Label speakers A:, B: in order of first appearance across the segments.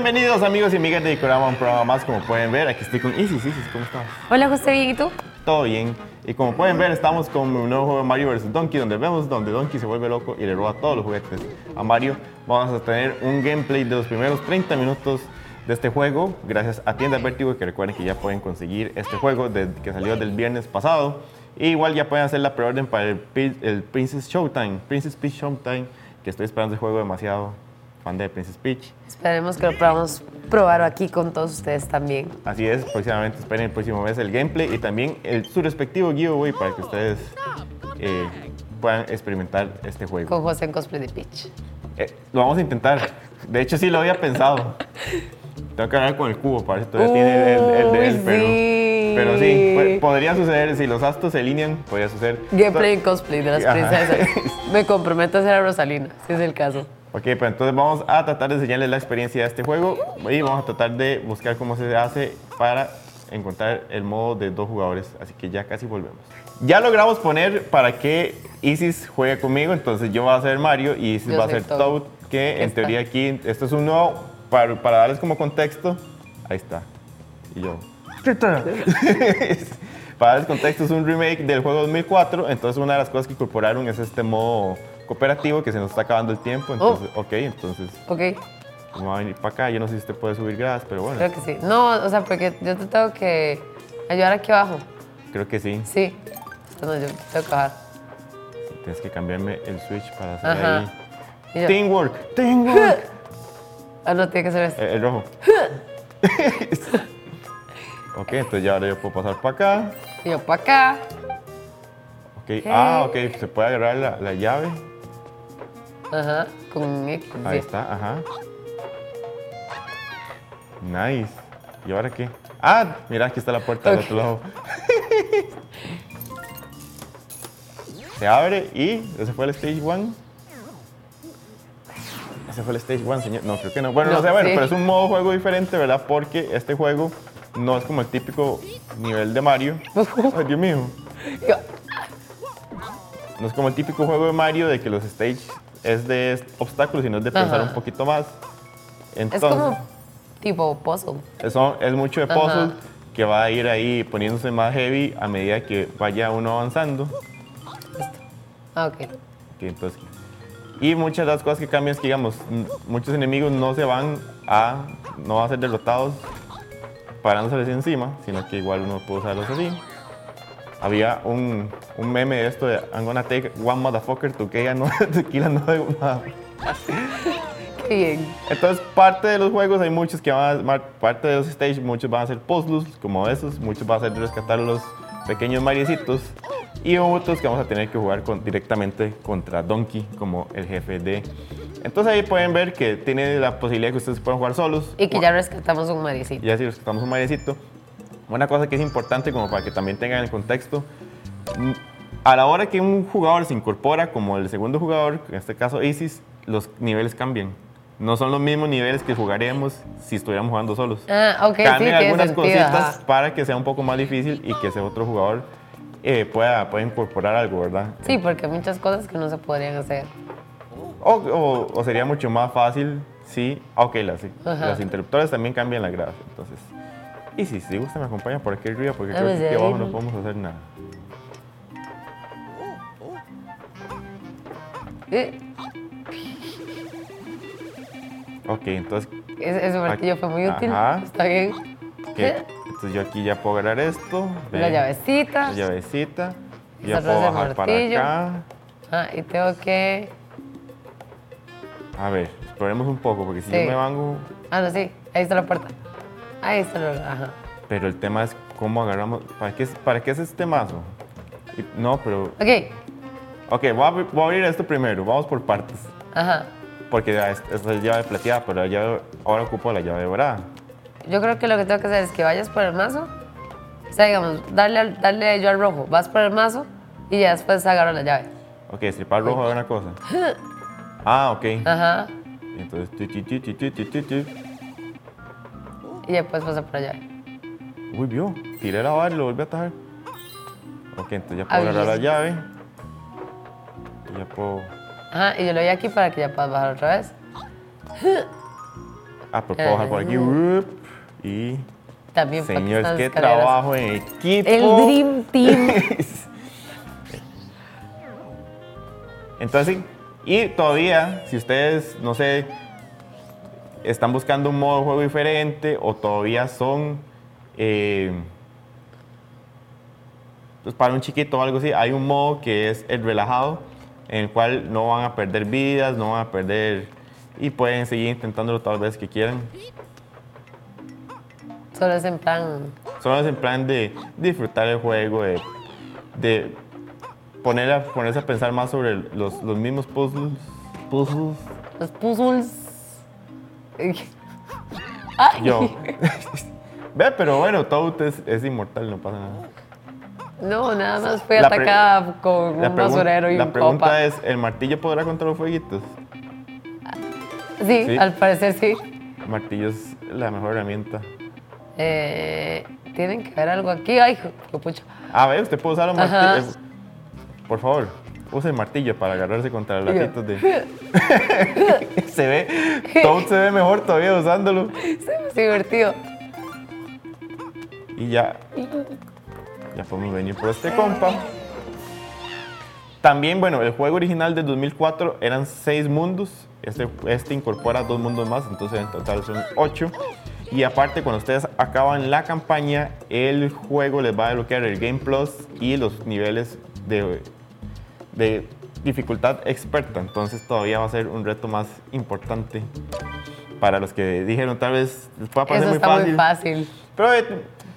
A: Bienvenidos amigos y amigas de Dicorama, un programa más. Como pueden ver, aquí estoy con Isis. Isis, ¿cómo estás?
B: Hola, José, ¿bien y tú?
A: Todo bien. Y como pueden ver, estamos con un nuevo juego de Mario vs. Donkey, donde vemos donde Donkey se vuelve loco y le roba todos los juguetes a Mario. Vamos a tener un gameplay de los primeros 30 minutos de este juego, gracias a Tienda Vertigo, que recuerden que ya pueden conseguir este juego desde que salió del viernes pasado. Y igual ya pueden hacer la preorden para el, el Princess Showtime, Princess Peach Showtime, que estoy esperando ese juego demasiado. Fan de Princess Peach.
B: Esperemos que lo podamos probar aquí con todos ustedes también.
A: Así es, próximamente esperen el próximo mes el gameplay y también el, su respectivo giveaway para que ustedes eh, puedan experimentar este juego.
B: Con José en cosplay de Peach.
A: Eh, lo vamos a intentar. De hecho, sí lo había pensado. Tengo que hablar con el cubo, para ver todavía tiene el, el de él,
B: Uy,
A: pero,
B: sí.
A: pero sí, pu- podría suceder, si los astros se alinean, podría suceder.
B: Gameplay en cosplay de las princesas. Me comprometo a hacer a Rosalina, si es el caso.
A: Ok, pues entonces vamos a tratar de enseñarles la experiencia de este juego y vamos a tratar de buscar cómo se hace para encontrar el modo de dos jugadores. Así que ya casi volvemos. Ya logramos poner para que Isis juegue conmigo, entonces yo voy a ser Mario y Isis
B: Yo
A: va a ser
B: Toad.
A: Toad, que en
B: Está.
A: teoría aquí, esto es un nuevo, para, para darles como contexto, ahí está. Y yo. para darles contexto, es un remake del juego 2004, entonces una de las cosas que incorporaron es este modo cooperativo que se nos está acabando el tiempo, entonces, ok, entonces
B: Ok,
A: vamos a venir para acá, yo no sé si usted puede subir gradas, pero bueno,
B: creo que sí. No, o sea, porque yo te tengo que ayudar aquí abajo.
A: creo que sí,
B: Sí. No, yo tengo que bajar.
A: tienes que cambiarme el switch para hacer
B: Ajá.
A: ahí.
B: Yo-
A: Teamwork, teamwork.
B: Ah, no, tiene que ser esto.
A: Eh, el rojo. ok, entonces ya ahora yo puedo pasar para acá.
B: Y yo para acá.
A: Ok, ah, ok, se puede agarrar la, la llave.
B: Ajá, con X.
A: Ahí está, ajá. Nice. ¿Y ahora qué? Ah, mira, aquí está la puerta del otro lado. Se abre y ese fue el stage one. Ese fue el stage one, señor. No, creo que no. Bueno, no,
B: No,
A: sé, bueno,
B: sí.
A: pero es un modo juego diferente, ¿verdad? Porque este juego no es como el típico nivel de Mario. Ay, Dios mío. No es como el típico juego de Mario de que los stage es de obstáculos y no es de pensar
B: Ajá.
A: un poquito más.
B: Es
A: Entonces,
B: como tipo puzzle.
A: eso es mucho de
B: Ajá.
A: puzzle que va a ir ahí poniéndose más heavy a medida que vaya uno avanzando.
B: Ah, ok.
A: Ok, entonces, y muchas de las cosas que cambian es que, digamos, muchos enemigos no se van a, no van a ser derrotados parándoseles encima, sino que igual uno puede usarlos así. Había un, un meme de esto de I'm gonna take one motherfucker to kill another, to kill another motherfucker".
B: Qué bien.
A: Entonces, parte de los juegos hay muchos que van a, parte de los stages, muchos van a ser puzzles como esos, muchos van a ser rescatar los pequeños mariecitos y otros que vamos a tener que jugar con, directamente contra Donkey como el jefe de. Entonces ahí pueden ver que tiene la posibilidad que ustedes puedan jugar solos.
B: Y que ya rescatamos un maricito.
A: Ya si rescatamos un mariecito. Una cosa que es importante como para que también tengan el contexto. mm, A la hora que un jugador se incorpora como el segundo jugador, en este caso Isis, los niveles cambian. No son los mismos niveles que jugaríamos si estuviéramos jugando solos.
B: Ah, ok, sí,
A: Cambian
B: tiene
A: algunas cositas
B: ajá.
A: para que sea un poco más difícil y que ese otro jugador eh, pueda, pueda incorporar algo, ¿verdad?
B: Sí, porque hay muchas cosas que no se podrían hacer.
A: O, o- o sería mucho más fácil si... ah, Ok, las,
B: Ajá.
A: los interruptores también cambian la grasa, entonces... Y si, si gusta me acompaña por aquí arriba porque creo
B: Vamos
A: que aquí
B: ahí,
A: abajo no
B: ¿no?
A: podemos hacer nada.
B: Eh,
A: Ok, entonces...
B: Ese, ese martillo fue muy útil.
A: Ajá.
B: Está bien.
A: ¿qué? Entonces yo aquí ya puedo agarrar esto.
B: La
A: ven,
B: llavecita.
A: La llavecita. Ya puedo bajar para acá.
B: Ah, y tengo que.
A: A ver, exploremos un poco porque si
B: Sí.
A: yo me vango...
B: Ah, no, sí. Ahí está la puerta. Ahí está la. Ajá.
A: Pero el tema es cómo agarramos... ¿Para qué, para qué es este mazo? Y- No, pero...
B: Ok.
A: Ok, voy a, abrir- voy a abrir esto primero. Vamos por partes.
B: Ajá.
A: Porque ya es, es llave plateada, pero la llave, ahora ocupo la llave dorada.
B: Yo creo que lo que tengo que hacer es que vayas por el mazo. O sea, digamos, darle, al- darle yo al rojo. Vas por el mazo y ya después agarro la llave.
A: Ok, stripar rojo es una cosa. Ah, ok.
B: Ajá.
A: Entonces, tu, tu, tu, tu, tu, tu, tu, tu.
B: Y después pasar por llave.
A: Uy, vio. Tiré la vara y lo volví a atajar. Ok, entonces ya puedo agarrar la llave. Y ya puedo.
B: Ajá. Y yo lo voy aquí para que ya puedas bajar otra vez.
A: Ah, pues puedo bajar por aquí. Y
B: También para que
A: qué
B: escaleras-
A: trabajo en equipo.
B: El Dream Team.
A: Entonces. Y todavía, si ustedes, no sé, están buscando un modo de juego diferente o todavía son, eh, pues para un chiquito o algo así, hay un modo que es el relajado, en el cual no van a perder vidas, no van a perder, y pueden seguir intentándolo todas las veces que quieran.
B: Solo es en plan.
A: Solo es en plan de disfrutar el juego, de, de poner a- ponerse a pensar más sobre los, los mismos puzzles. puzzles.
B: Los puzzles. Ay.
A: Yo. Ve, pero bueno, Toad es, es inmortal, no pasa nada.
B: No, nada más fui
A: La
B: atacada con
A: La,
B: un basurero y
A: la
B: un
A: pregunta
B: copa.
A: es, ¿el martillo podrá contra los fueguitos?
B: Sí,
A: Sí.
B: al parecer sí.
A: El martillo es la mejor herramienta.
B: Eh, Tienen que ver algo aquí. Ay, pucha.
A: A ver, usted puede usar los
B: Ajá.
A: martillos. Por favor, use el martillo para agarrarse contra los latitos de... se ve, Toad se ve mejor todavía usándolo.
B: Es divertido.
A: Y ya, ya podemos venir por este compa. También, bueno, el juego original del 2004 eran seis mundos. Este, este incorpora dos mundos más, entonces en total son ocho. Y aparte, cuando ustedes acaban la campaña, el juego les va a desbloquear el Game Plus y los niveles de, de dificultad experta. Entonces todavía va a ser un reto más importante para los que dijeron tal vez les pueda parecer
B: Eso
A: muy
B: está
A: fácil.
B: muy fácil.
A: Pero eh,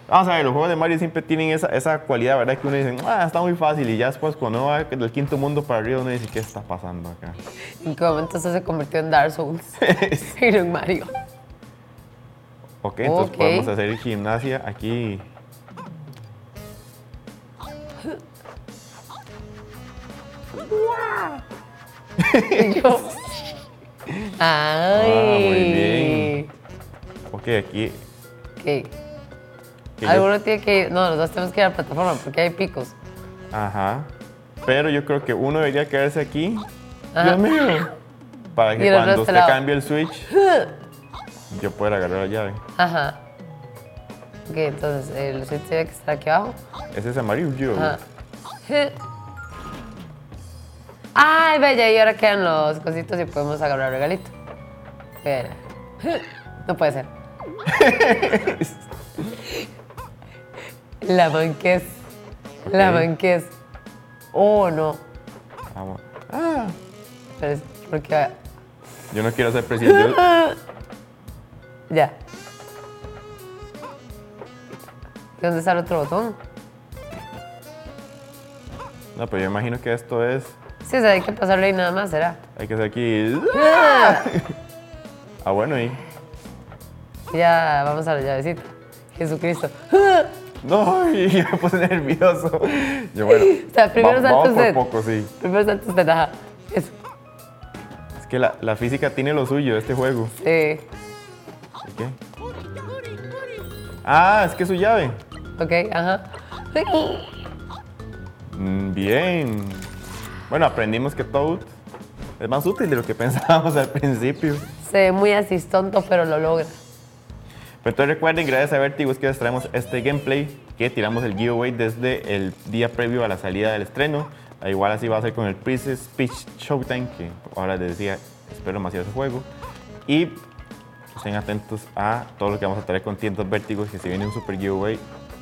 A: vamos a ver, los juegos de Mario siempre tienen esa, esa cualidad, ¿verdad? Que uno dice, ah, está muy fácil. Y ya después, cuando uno va del quinto mundo para arriba, uno dice, ¿qué está pasando acá?
B: En qué momento se convirtió en Dark Souls. y en Mario.
A: Ok, entonces
B: Ok.
A: podemos hacer gimnasia aquí.
B: Y yo. Ay.
A: Ah, muy bien. Ok, aquí. Yo-
B: Alguno tiene que ir. No, los dos tenemos que ir a la plataforma porque hay picos.
A: Ajá. Pero yo creo que uno debería quedarse aquí.
B: Ajá.
A: Dios mío. Para que cuando usted cambie el switch, yo pueda agarrar la llave.
B: Ajá. Ok, entonces el switch tiene que estar aquí abajo.
A: Ese es amarillo.
B: Ajá. Ay, bella, y ahora quedan los cositos y podemos agarrar el regalito. Espera. No puede ser. La manquez. La
A: Ok.
B: manquez. Oh, no.
A: Vamos. Ah,
B: Pero es porque.
A: yo no quiero ser presidente. Yo-
B: Ya. ¿Y ¿Dónde está el otro botón?
A: No, pero yo imagino que esto es.
B: Sí, o sea, hay que pasarle ahí nada más, ¿será?
A: Hay que hacer aquí. Ah, bueno, y.
B: Ya vamos a la llavecita. Jesucristo.
A: No, y yo me puse nervioso. Yo, bueno.
B: O sea, primero
A: va- poco, sí.
B: Primero salta usted, ajá. Eso.
A: Es que la, la física tiene lo suyo, este juego.
B: Sí.
A: ¿Y qué? Ah, es que es su llave.
B: Ok, ajá.
A: Mm, Bien. Bueno, aprendimos que Toad es más útil de lo que pensábamos al principio.
B: Se ve muy así tonto, pero lo logra.
A: Pero entonces recuerden, gracias a Vertigo es que les traemos este gameplay que tiramos el giveaway desde el día previo a la salida del estreno. Igual así va a ser con el Princess Peach Showtime, que ahora les decía, espero demasiado ese juego. Y estén atentos a todo lo que vamos a traer con tiendas Vértigos, que si viene un super giveaway,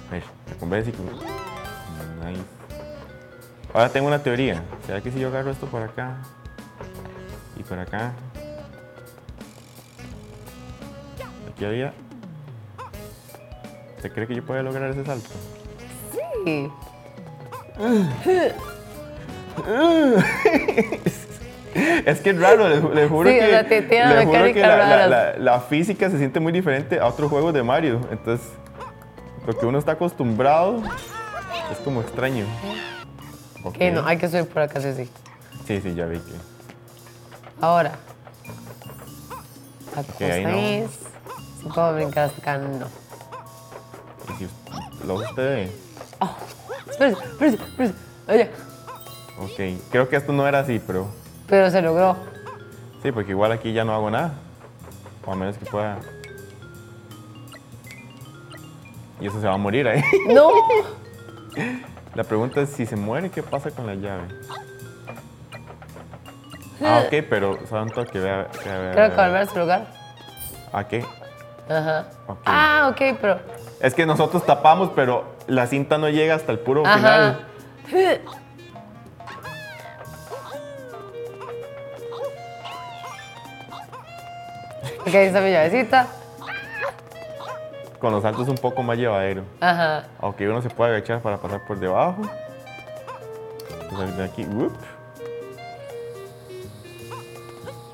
A: a ver, me convence y Nice. Ahora tengo una teoría. ¿Será que si yo agarro esto por acá y por acá? Aquí había. ¿Usted cree que yo pueda lograr ese salto?
B: Sí.
A: Es que es raro, les juro que, la, la- la física se siente muy diferente a otros juegos de Mario. Entonces, lo que uno está acostumbrado es como extraño. Ok.
B: Ok, no, hay que subir por acá, sí, sí.
A: Sí, sí, ya vi que.
B: Ahora.
A: ahí no.
B: Acostáis. Si puedo brincar hasta acá, no.
A: y si lo usted ve.
B: Espérese, espérese, espérese. Allá.
A: Ok, creo que esto no era así, pero
B: Pero se logró.
A: sí, porque igual aquí ya no hago nada. O a menos que pueda. Y eso se va a morir ahí.
B: No.
A: La pregunta es: si se muere, ¿qué pasa con la llave? Ah, ok, pero saben todo que vea. vea, vea,
B: Creo que volver a su lugar.
A: ¿A qué?
B: Ajá. Ah, ok, pero.
A: Es que nosotros tapamos, pero la cinta no llega hasta el puro
B: Ajá.
A: final.
B: Ok, ahí está mi llavecita.
A: Con los saltos un poco más llevadero.
B: Ajá.
A: Ok, uno se puede agachar para pasar por debajo. De aquí.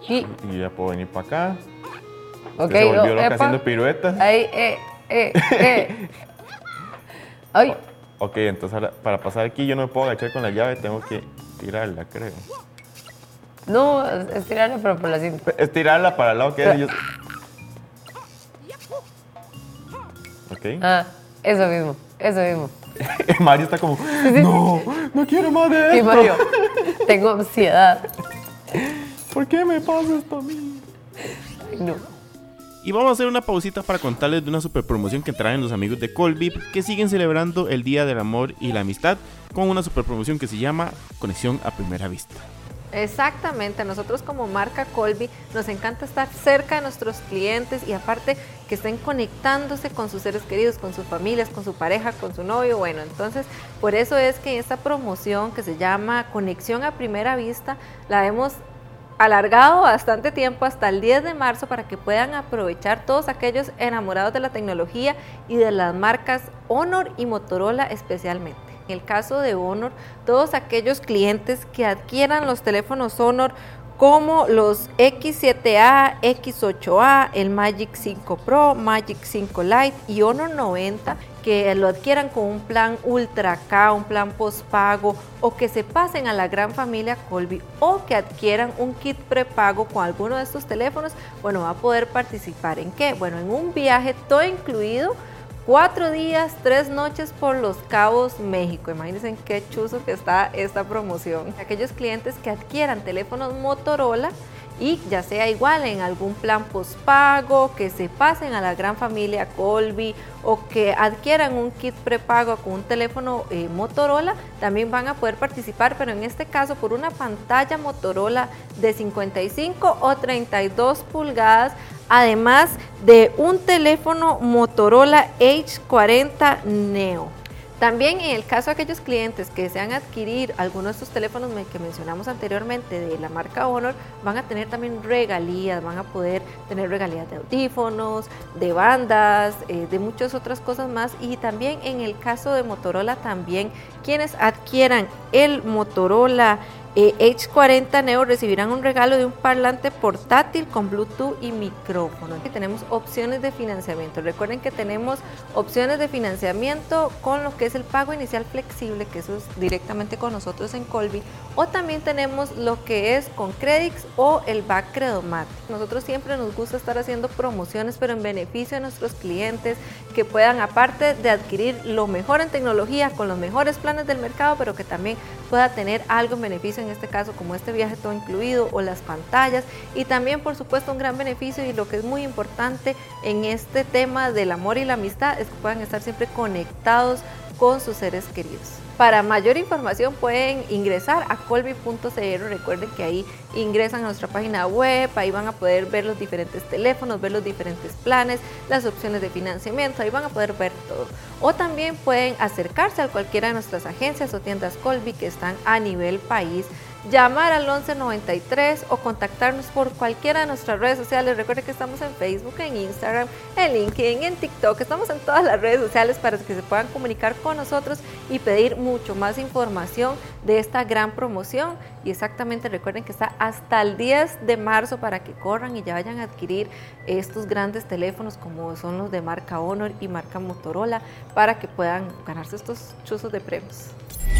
B: Y.
A: Y ya puedo venir para acá.
B: Ok,
A: se volvió loca
B: epa.
A: haciendo piruetas.
B: Ahí, eh, eh, eh. Ay,
A: Ok, entonces ahora, para pasar aquí yo no me puedo agachar con la llave, tengo que tirarla, creo.
B: no, estirarle, pero por la cinta.
A: Es tirarla para el lado que es. yo-
B: Ah, eso mismo, eso mismo.
A: Mario está como, no, no quiero más de esto.
B: Mario, tengo ansiedad.
A: ¿Por qué me pasa esto a mí?
B: Ay, no.
C: Y vamos a hacer una pausita para contarles de una super promoción que traen los amigos de Colvip que siguen celebrando el Día del Amor y la Amistad con una super promoción que se llama Conexión a Primera Vista.
D: Exactamente, nosotros como marca Colby nos encanta estar cerca de nuestros clientes y aparte que estén conectándose con sus seres queridos, con sus familias, con su pareja, con su novio. Bueno, entonces por eso es que esta promoción que se llama Conexión a Primera Vista la hemos alargado bastante tiempo hasta el 10 de marzo para que puedan aprovechar todos aquellos enamorados de la tecnología y de las marcas Honor y Motorola especialmente. En el caso de Honor, todos aquellos clientes que adquieran los teléfonos Honor como los X7A, X8A, el Magic 5 Pro, Magic 5 Lite y Honor 90 que lo adquieran con un plan Ultra K, un plan postpago o que se pasen a la gran familia Colby o que adquieran un kit prepago con alguno de estos teléfonos, bueno, va a poder participar en qué? Bueno, en un viaje todo incluido Cuatro días, tres noches por Los Cabos, México. Imagínense qué chuzo que está esta promoción. Aquellos clientes que adquieran teléfonos Motorola y ya sea igual en algún plan postpago, que se pasen a la gran familia Colby o que adquieran un kit prepago con un teléfono eh, Motorola, también van a poder participar, pero en este caso por una pantalla Motorola de 55 o 32 pulgadas además de un teléfono Motorola H40 Neo. También en el caso de aquellos clientes que desean adquirir alguno de estos teléfonos que mencionamos anteriormente de la marca Honor, van a tener también regalías, van a poder tener regalías de audífonos, de bandas, eh, de muchas otras cosas más. Y también en el caso de Motorola también quienes adquieran el Motorola H40 Neo recibirán un regalo de un parlante portátil con Bluetooth y micrófono. Aquí tenemos opciones de financiamiento. Recuerden que tenemos opciones de financiamiento con lo que es el pago inicial flexible, que eso es directamente con nosotros en Colby, o también tenemos lo que es con Credits o el Back Credomat. Nosotros siempre nos gusta estar haciendo promociones, pero en beneficio de nuestros clientes que puedan, aparte de adquirir lo mejor en tecnología con los mejores planes del mercado, pero que también pueda tener algo en beneficio en este caso como este viaje todo incluido o las pantallas y también por supuesto un gran beneficio y lo que es muy importante en este tema del amor y la amistad es que puedan estar siempre conectados con sus seres queridos. Para mayor información pueden ingresar a colby.cr. Recuerden que ahí ingresan a nuestra página web, ahí van a poder ver los diferentes teléfonos, ver los diferentes planes, las opciones de financiamiento, ahí van a poder ver todo. O también pueden acercarse a cualquiera de nuestras agencias o tiendas Colby que están a nivel país llamar al 1193 o contactarnos por cualquiera de nuestras redes sociales. Recuerden que estamos en Facebook, en Instagram, en LinkedIn, en TikTok. Estamos en todas las redes sociales para que se puedan comunicar con nosotros y pedir mucho más información de esta gran promoción. Y exactamente recuerden que está hasta el 10 de marzo para que corran y ya vayan a adquirir estos grandes teléfonos como son los de marca Honor y marca Motorola para que puedan ganarse estos chuzos de premios.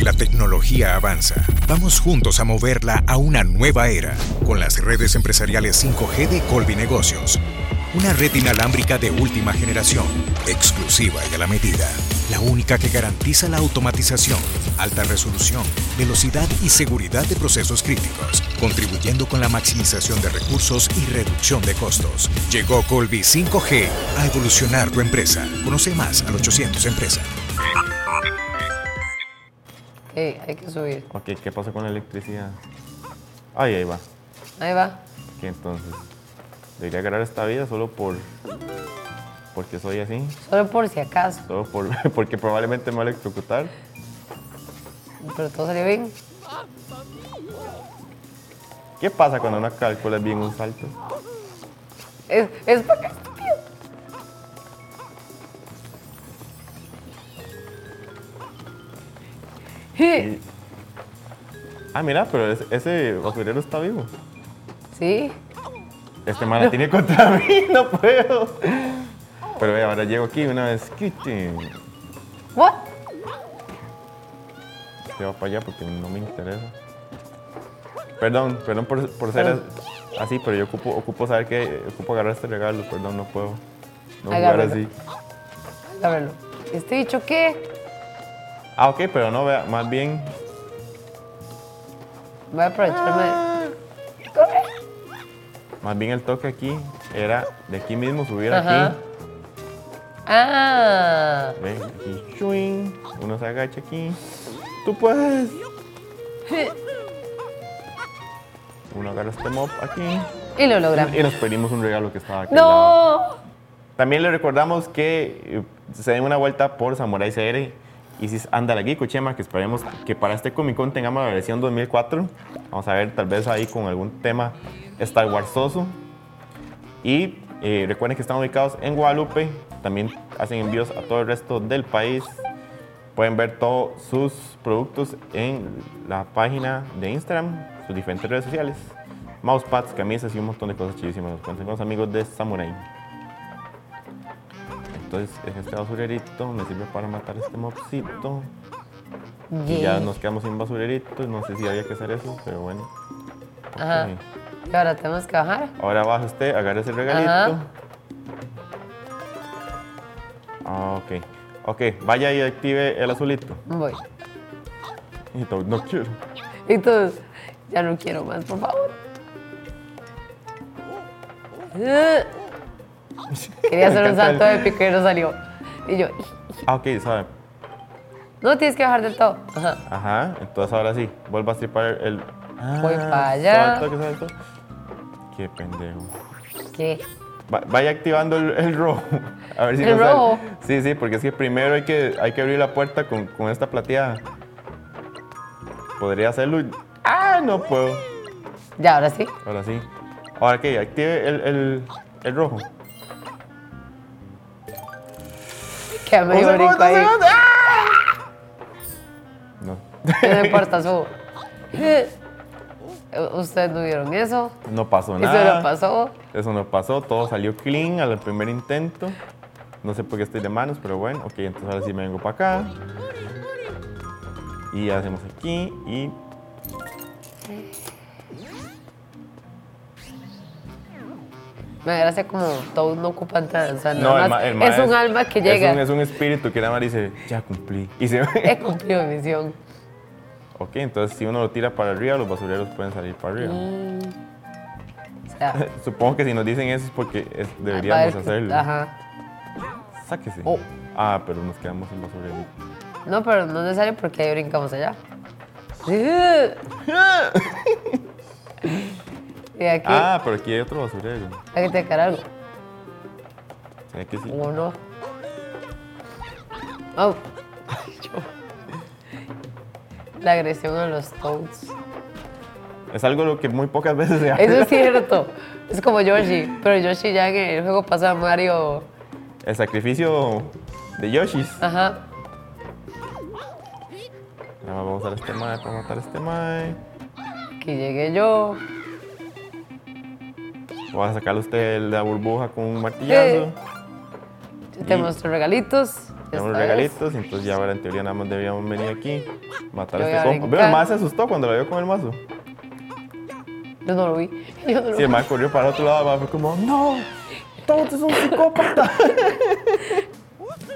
E: La tecnología avanza. Vamos juntos a moverla a una nueva era con las redes empresariales 5G de Colby Negocios. Una red inalámbrica de última generación, exclusiva y a la medida. La única que garantiza la automatización, alta resolución, velocidad y seguridad de procesos críticos, contribuyendo con la maximización de recursos y reducción de costos. Llegó Colby 5G a evolucionar tu empresa. Conoce más al 800 Empresa.
B: Ok, hay que subir.
A: Ok, ¿qué pasa con la electricidad? Ay, ahí va.
B: Ahí va.
A: Que entonces debería agarrar esta vida solo por porque soy así,
B: Solo por si acaso.
A: solo por porque probablemente me va a electrocutar.
B: Pero todo salió bien.
A: ¿Qué pasa cuando uno calcula bien un salto?
B: Es, es acá, estúpido.
A: Y- Ah, mira, pero ese, ese basurero está vivo.
B: Sí.
A: Este man la tiene contra mí, no puedo. Pero ve, ahora llego aquí una vez.
B: What?
A: Se va para allá porque no me interesa. Perdón, perdón por, por ser así, pero yo ocupo, ocupo saber que ocupo agarrar este regalo. Perdón, no puedo. No jugar
B: Agárralo.
A: así.
B: A verlo. ¿Este dicho qué?
A: Ah, ok, pero no, vea, más bien.
B: Voy a aprovecharme.
A: Ah. Más bien el toque aquí era de aquí mismo subir
B: Ajá.
A: aquí.
B: Ah.
A: Ve, aquí, shuing, uno se agacha aquí. Tú puedes. Uno agarra este mop aquí.
B: Y lo logramos.
A: Y nos pedimos un regalo que estaba aquí. lado.
B: ¡No!
A: También le recordamos que eh, se den una vuelta por Samurai CR y si anda la Geeko Chema, que esperemos que para este Comic Con tengamos la versión 2004. Vamos a ver, tal vez ahí con algún tema Star Warsoso. Y eh, recuerden que están ubicados en Guadalupe. También hacen envíos a todo el resto del país. Pueden ver todos sus productos en la página de Instagram, sus diferentes redes sociales. Mousepads, camisas y un montón de cosas chidísimas. Los consiguen los amigos de Samurai. Entonces, este basurerito me sirve para matar este mobcito. Y ya nos quedamos sin basurerito. No sé si había que hacer eso, pero bueno.
B: Ajá. Y ahora tenemos que bajar.
A: Ahora baja usted, agarre ese regalito.
B: Ajá.
A: Ah, ok. Ok, vaya y active el azulito.
B: Voy.
A: Y no quiero.
B: Y ya no quiero más, por favor. Quería hacer un salto épico y no salió. Y yo,
A: Ah, ok, sabe.
B: no tienes que bajar del todo. Ajá.
A: Ajá, entonces ahora sí, vuelva a stripar el.
B: Voy
A: Ah,
B: para allá.
A: suave, toque, suave, toque. Qué pendejo.
B: ¿Qué?
A: Va- Vaya activando el, el rojo. A ver si
B: ¿El
A: sale.
B: rojo?
A: Sí, sí, porque es que primero hay que, hay que abrir la puerta con, con esta plateada. Podría hacerlo. y- ¡Ah! No puedo.
B: Ya, ahora sí.
A: Ahora sí. Ahora que active el, el, el rojo. Un
B: brinco
A: segundo,
B: ahí.
A: ¡Ah! No.
B: No importa, subo. Eh. Ustedes no vieron eso.
A: No pasó
B: Eso
A: nada.
B: no pasó.
A: Eso no pasó, todo salió clean al primer intento. No sé por qué estoy de manos, pero bueno, ok, entonces ahora sí me vengo para acá. Y hacemos aquí y.
B: Me da gracia como todos no ocupan nada. Nada
A: No, el
B: más
A: ma- el ma
B: es un alma que llega.
A: Es un, es un espíritu que nada más dice, ya cumplí. Y se
B: He cumplido mi misión.
A: Ok, entonces si uno lo tira para arriba, los basureros pueden salir para arriba.
B: Mm. O sea,
A: Supongo que si nos dicen eso es porque es- deberíamos hacerlo.
B: Ajá.
A: Sáquese.
B: Oh.
A: Ah, pero nos quedamos sin basurero.
B: No, pero no es necesario porque ahí brincamos allá. y aquí,
A: Ah, pero aquí hay otro basurero.
B: aquí te cae algo.
A: ¿Será que sí?
B: ¿O no? Oh. La agresión a los Toads.
A: Es algo lo que muy pocas veces se hace.
B: Eso es cierto. Es como Yoshi. Pero Yoshi ya en el juego pasado Mario.
A: El sacrificio de Yoshis.
B: Ajá.
A: Nada más vamos a usar este mae para matar a este mae.
B: Aquí llegué yo.
A: Voy a sacarle a usted la burbuja con un martillazo.
B: Yo te
A: Y-
B: muestro regalitos.
A: Tenemos
B: Esta vez.
A: regalitos, entonces ya ahora en teoría nada más deberíamos venir aquí, matar
B: Yo
A: a este compa. Pero el mae se asustó cuando lo vio con el mazo.
B: Yo no lo vi. Yo no lo
A: Sí,
B: vi.
A: el mae corrió para otro lado, el fue como, no. Todos es un psicópata.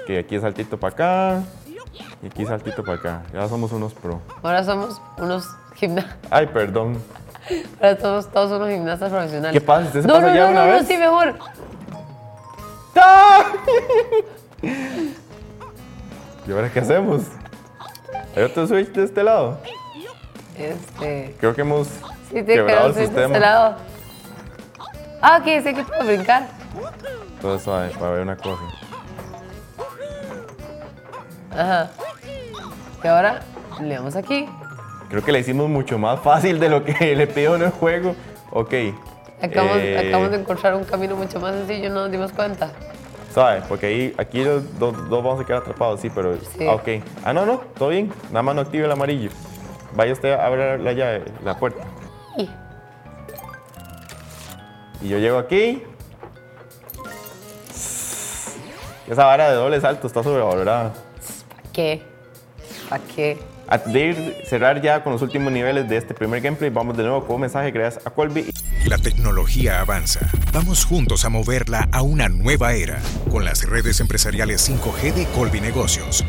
A: que aquí saltito para acá. Y aquí saltito para acá. Ya somos unos pro.
B: Ahora somos unos gimnastas.
A: Ay, perdón.
B: Ahora somos todos unos gimnastas profesionales.
A: ¿Qué pasa? ¿Usted se
B: no,
A: pasa
B: no,
A: ya
B: no,
A: una
B: no,
A: vez?
B: no, sí, mejor.
A: ¡Ah! ¿Y ahora qué hacemos? ¿Hay otro switch de este lado?
B: Este.
A: Creo que hemos
B: Sí,
A: quebrado el
B: de
A: sistema.
B: este lado. Ah, ok, sé que puedo brincar.
A: Entonces, suave, para ver una cosa.
B: Ajá. Y ahora le damos aquí.
A: Creo que le hicimos mucho más fácil de lo que le pidió en el juego. Ok.
B: Acabamos,
A: eh,
B: acabamos de encontrar un camino mucho más sencillo, no nos dimos cuenta.
A: Suave, porque ahí, aquí los dos, dos vamos a quedar atrapados, sí, pero...
B: Sí.
A: Ah, ok. Ah, no, no, todo bien. Nada más no active el amarillo. Vaya usted a abrir la llave, la puerta.
B: Y-
A: Y yo llego aquí. Esa vara de doble salto está sobrevalorada.
B: ¿Qué? ¿Para qué?
A: De ir, cerrar ya con los últimos niveles de este primer gameplay, vamos de nuevo con un mensaje gracias a Colby.
E: La tecnología avanza. Vamos juntos a moverla a una nueva era con las redes empresariales 5G de Colby Negocios.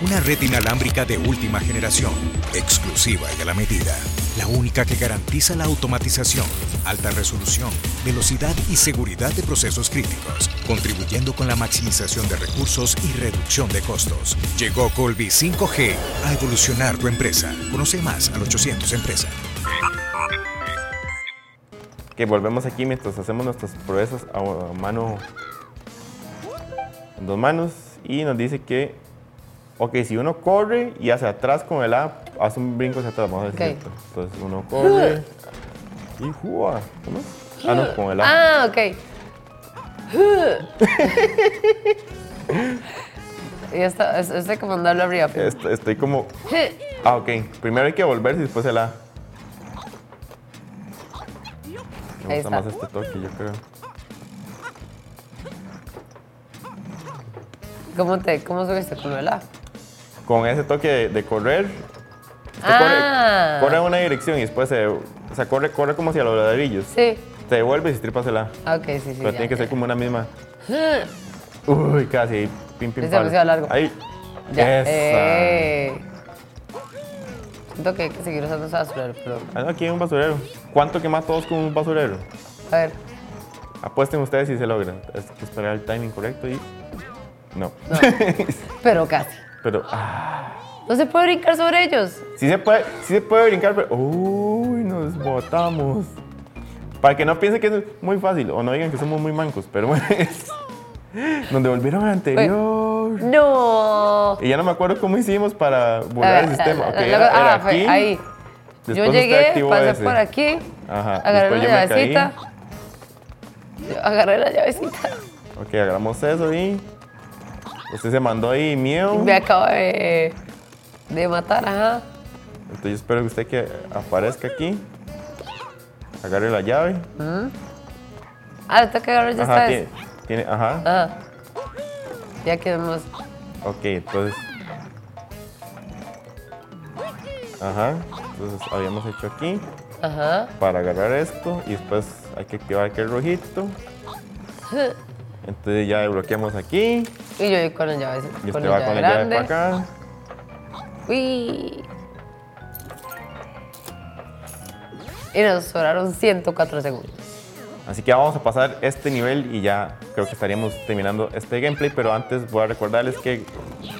E: Una red inalámbrica de última generación, exclusiva y a la medida. La única que garantiza la automatización, alta resolución, velocidad y seguridad de procesos críticos, contribuyendo con la maximización de recursos y reducción de costos. Llegó Colby 5G a evolucionar tu empresa. Conoce más al 800 Empresa.
A: Que volvemos aquí mientras hacemos nuestras proezas a, mano. En dos manos. Y nos dice que. Ok, si uno corre y hacia atrás con el A, hace un brinco hacia atrás. Vamos a cierto. Entonces uno corre. y juega. ¿Cómo? Ah, no, con el A.
B: Ah, ok. y esta, es, que mandarlo arriba.
A: Est- Estoy como. Ah, ok. Primero hay que volverse y después el A. Me gusta más este toque, yo creo.
B: ¿Cómo, te, ¿Cómo subiste con el A?
A: Con ese toque de, de correr. usted
B: Ah.
A: corre, corre a una dirección y después se. O sea, corre, corre como hacia los ladrillos.
B: Sí.
A: Te devuelves y tripas el A.
B: Ah, ok, sí, sí.
A: Pero
B: ya,
A: tiene que
B: ya,
A: ser como una misma. Uy, casi. Pim, pim, pam.
B: largo.
A: Ahí.
B: Ya.
A: Esa.
B: Eh. Siento que hay que seguir usando ese basurero, pero.
A: Ah, no, aquí hay un basurero. ¿Cuánto quemas todos con un basurero?
B: A ver.
A: Apuesten ustedes si se logra. Es que esperar el timing correcto y. No.
B: Pero casi.
A: pero. Ah,
B: No se puede brincar sobre ellos.
A: sí, se puede, sí se puede brincar, pero. Uy, nos botamos. Para que no piensen que es muy fácil o no digan que somos muy mancos, pero bueno. es- Nos devolvieron al anterior.
B: No.
A: Y ya no me acuerdo cómo hicimos para burlar el sistema.
B: ah,
A: Ok,
B: ah,
A: era, era
B: ah, fue
A: aquí.
B: ahí.
A: Después
B: Yo llegué, pasé
A: ese.
B: por aquí,
A: Ajá.
B: agarré
A: después
B: la llavecita. Agarré la llavecita.
A: Ok, agarramos eso y. Usted se mandó ahí miedo.
B: Me acabo de, de matar, ajá.
A: Entonces yo espero que usted que aparezca aquí. Agarre la llave.
B: Ah, tengo que agarrar ya
A: Ajá, tiene, tiene- ajá.
B: Ajá. Ya quedamos.
A: Ok, entonces. Ajá. Entonces habíamos hecho aquí
B: Ajá.
A: para agarrar esto y después hay que activar aquel rojito. Entonces ya bloqueamos aquí
B: Y yo voy con la llave.
A: y
B: la
A: va con la llave para acá.
B: Uy. Y nos sobraron 104 segundos.
A: Así que vamos a pasar este nivel y ya creo que estaríamos terminando este gameplay, pero antes voy a recordarles que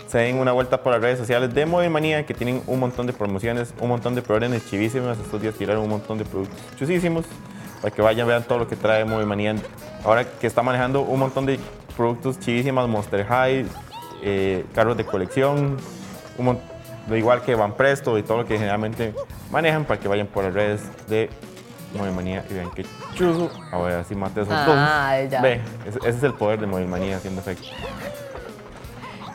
A: se den una vuelta por las redes sociales de Móvil Manía, que tienen un montón de promociones, un montón de preórdenes chivísimas. Estos días tiraron un montón de productos chusísimos para que vayan, vean todo lo que trae Móvil Manía. Ahora que está manejando un montón de productos chivísimas, Monster High, eh, carros de colección, un igual que Van Presto y todo lo que generalmente manejan para que vayan por las redes de Móvil Manía y vean qué chuzo. A ver, así mate esos
B: Ah,
A: dos.
B: ya.
A: Ve, ese, ese es el poder de Móvil Manía haciendo efecto.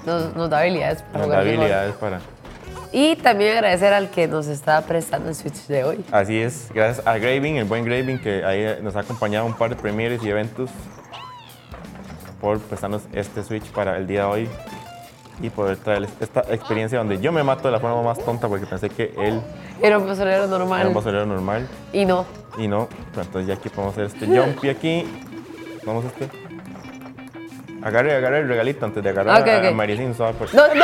B: Nos, nos da habilidades para
A: Nos da
B: mejor.
A: habilidades para.
B: Y también agradecer al que nos está prestando el Switch de hoy.
A: Así es, gracias a Graving, el buen Graving, que ahí nos ha acompañado a un par de premieres y eventos por prestarnos este Switch para el día de hoy y poder traerles esta experiencia donde yo me mato de la forma más tonta porque pensé que él
B: Era un
A: era
B: normal.
A: un basurero normal
B: Y no.
A: Y no. Pero entonces ya aquí podemos hacer este jumpy aquí. Vamos a este. Agarre, agarre el regalito antes de agarrar
B: Ok,
A: a,
B: ok.
A: a Maricín.
B: ¡No! ¡No!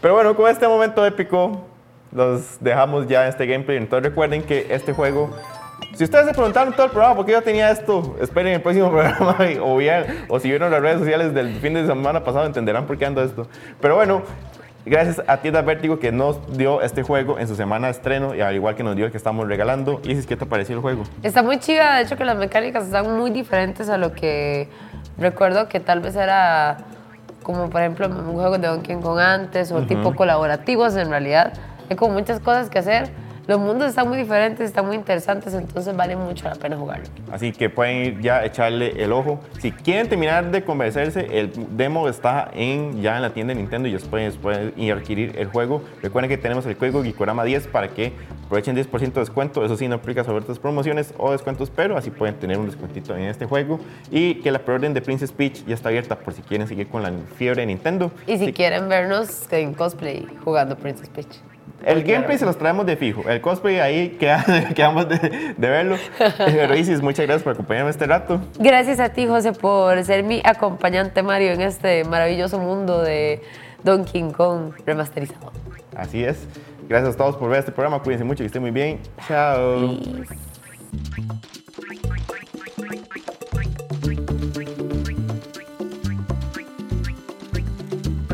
A: Pero bueno, con este momento épico, los dejamos ya en este gameplay. Entonces recuerden que este juego, si ustedes se preguntaron todo el programa por qué yo tenía esto, esperen el próximo programa o, bien, o si vieron las redes sociales del fin de semana pasado entenderán por qué ando esto. Pero bueno, gracias a Tienda Vértigo que nos dio este juego en su semana de estreno y al igual que nos dio el que estamos regalando. Isis, ¿qué te pareció el juego?
B: Está muy chida, de hecho que las mecánicas están muy diferentes a lo que recuerdo que tal vez era como por ejemplo un juego de Donkey Kong antes o tipo colaborativos en realidad. Hay como muchas cosas que hacer. Los mundos están muy diferentes, están muy interesantes, entonces vale mucho la pena jugarlo.
A: Así que pueden ir ya a echarle el ojo. Si quieren terminar de convencerse, el demo está en, ya en la tienda de Nintendo y después pueden ir a adquirir el juego. Recuerden que tenemos el código Gikorama 10 para que aprovechen 10% de descuento. Eso sí, no aplica sobre otras promociones o descuentos, pero así pueden tener un descuentito en este juego. Y que la preorden de Princess Peach ya está abierta por si quieren seguir con la fiebre de Nintendo.
B: Y si
A: Sí,
B: quieren vernos en cosplay jugando Princess Peach.
A: El gameplay se los traemos de fijo. El cosplay ahí queda- quedamos de, de verlo. Pero Isis, muchas gracias por acompañarme este rato.
B: Gracias a ti, José, por ser mi acompañante Mario en este maravilloso mundo de Donkey Kong remasterizado.
A: Así es. Gracias a todos por ver este programa. Cuídense mucho, que estén muy bien. Chao.
B: Peace.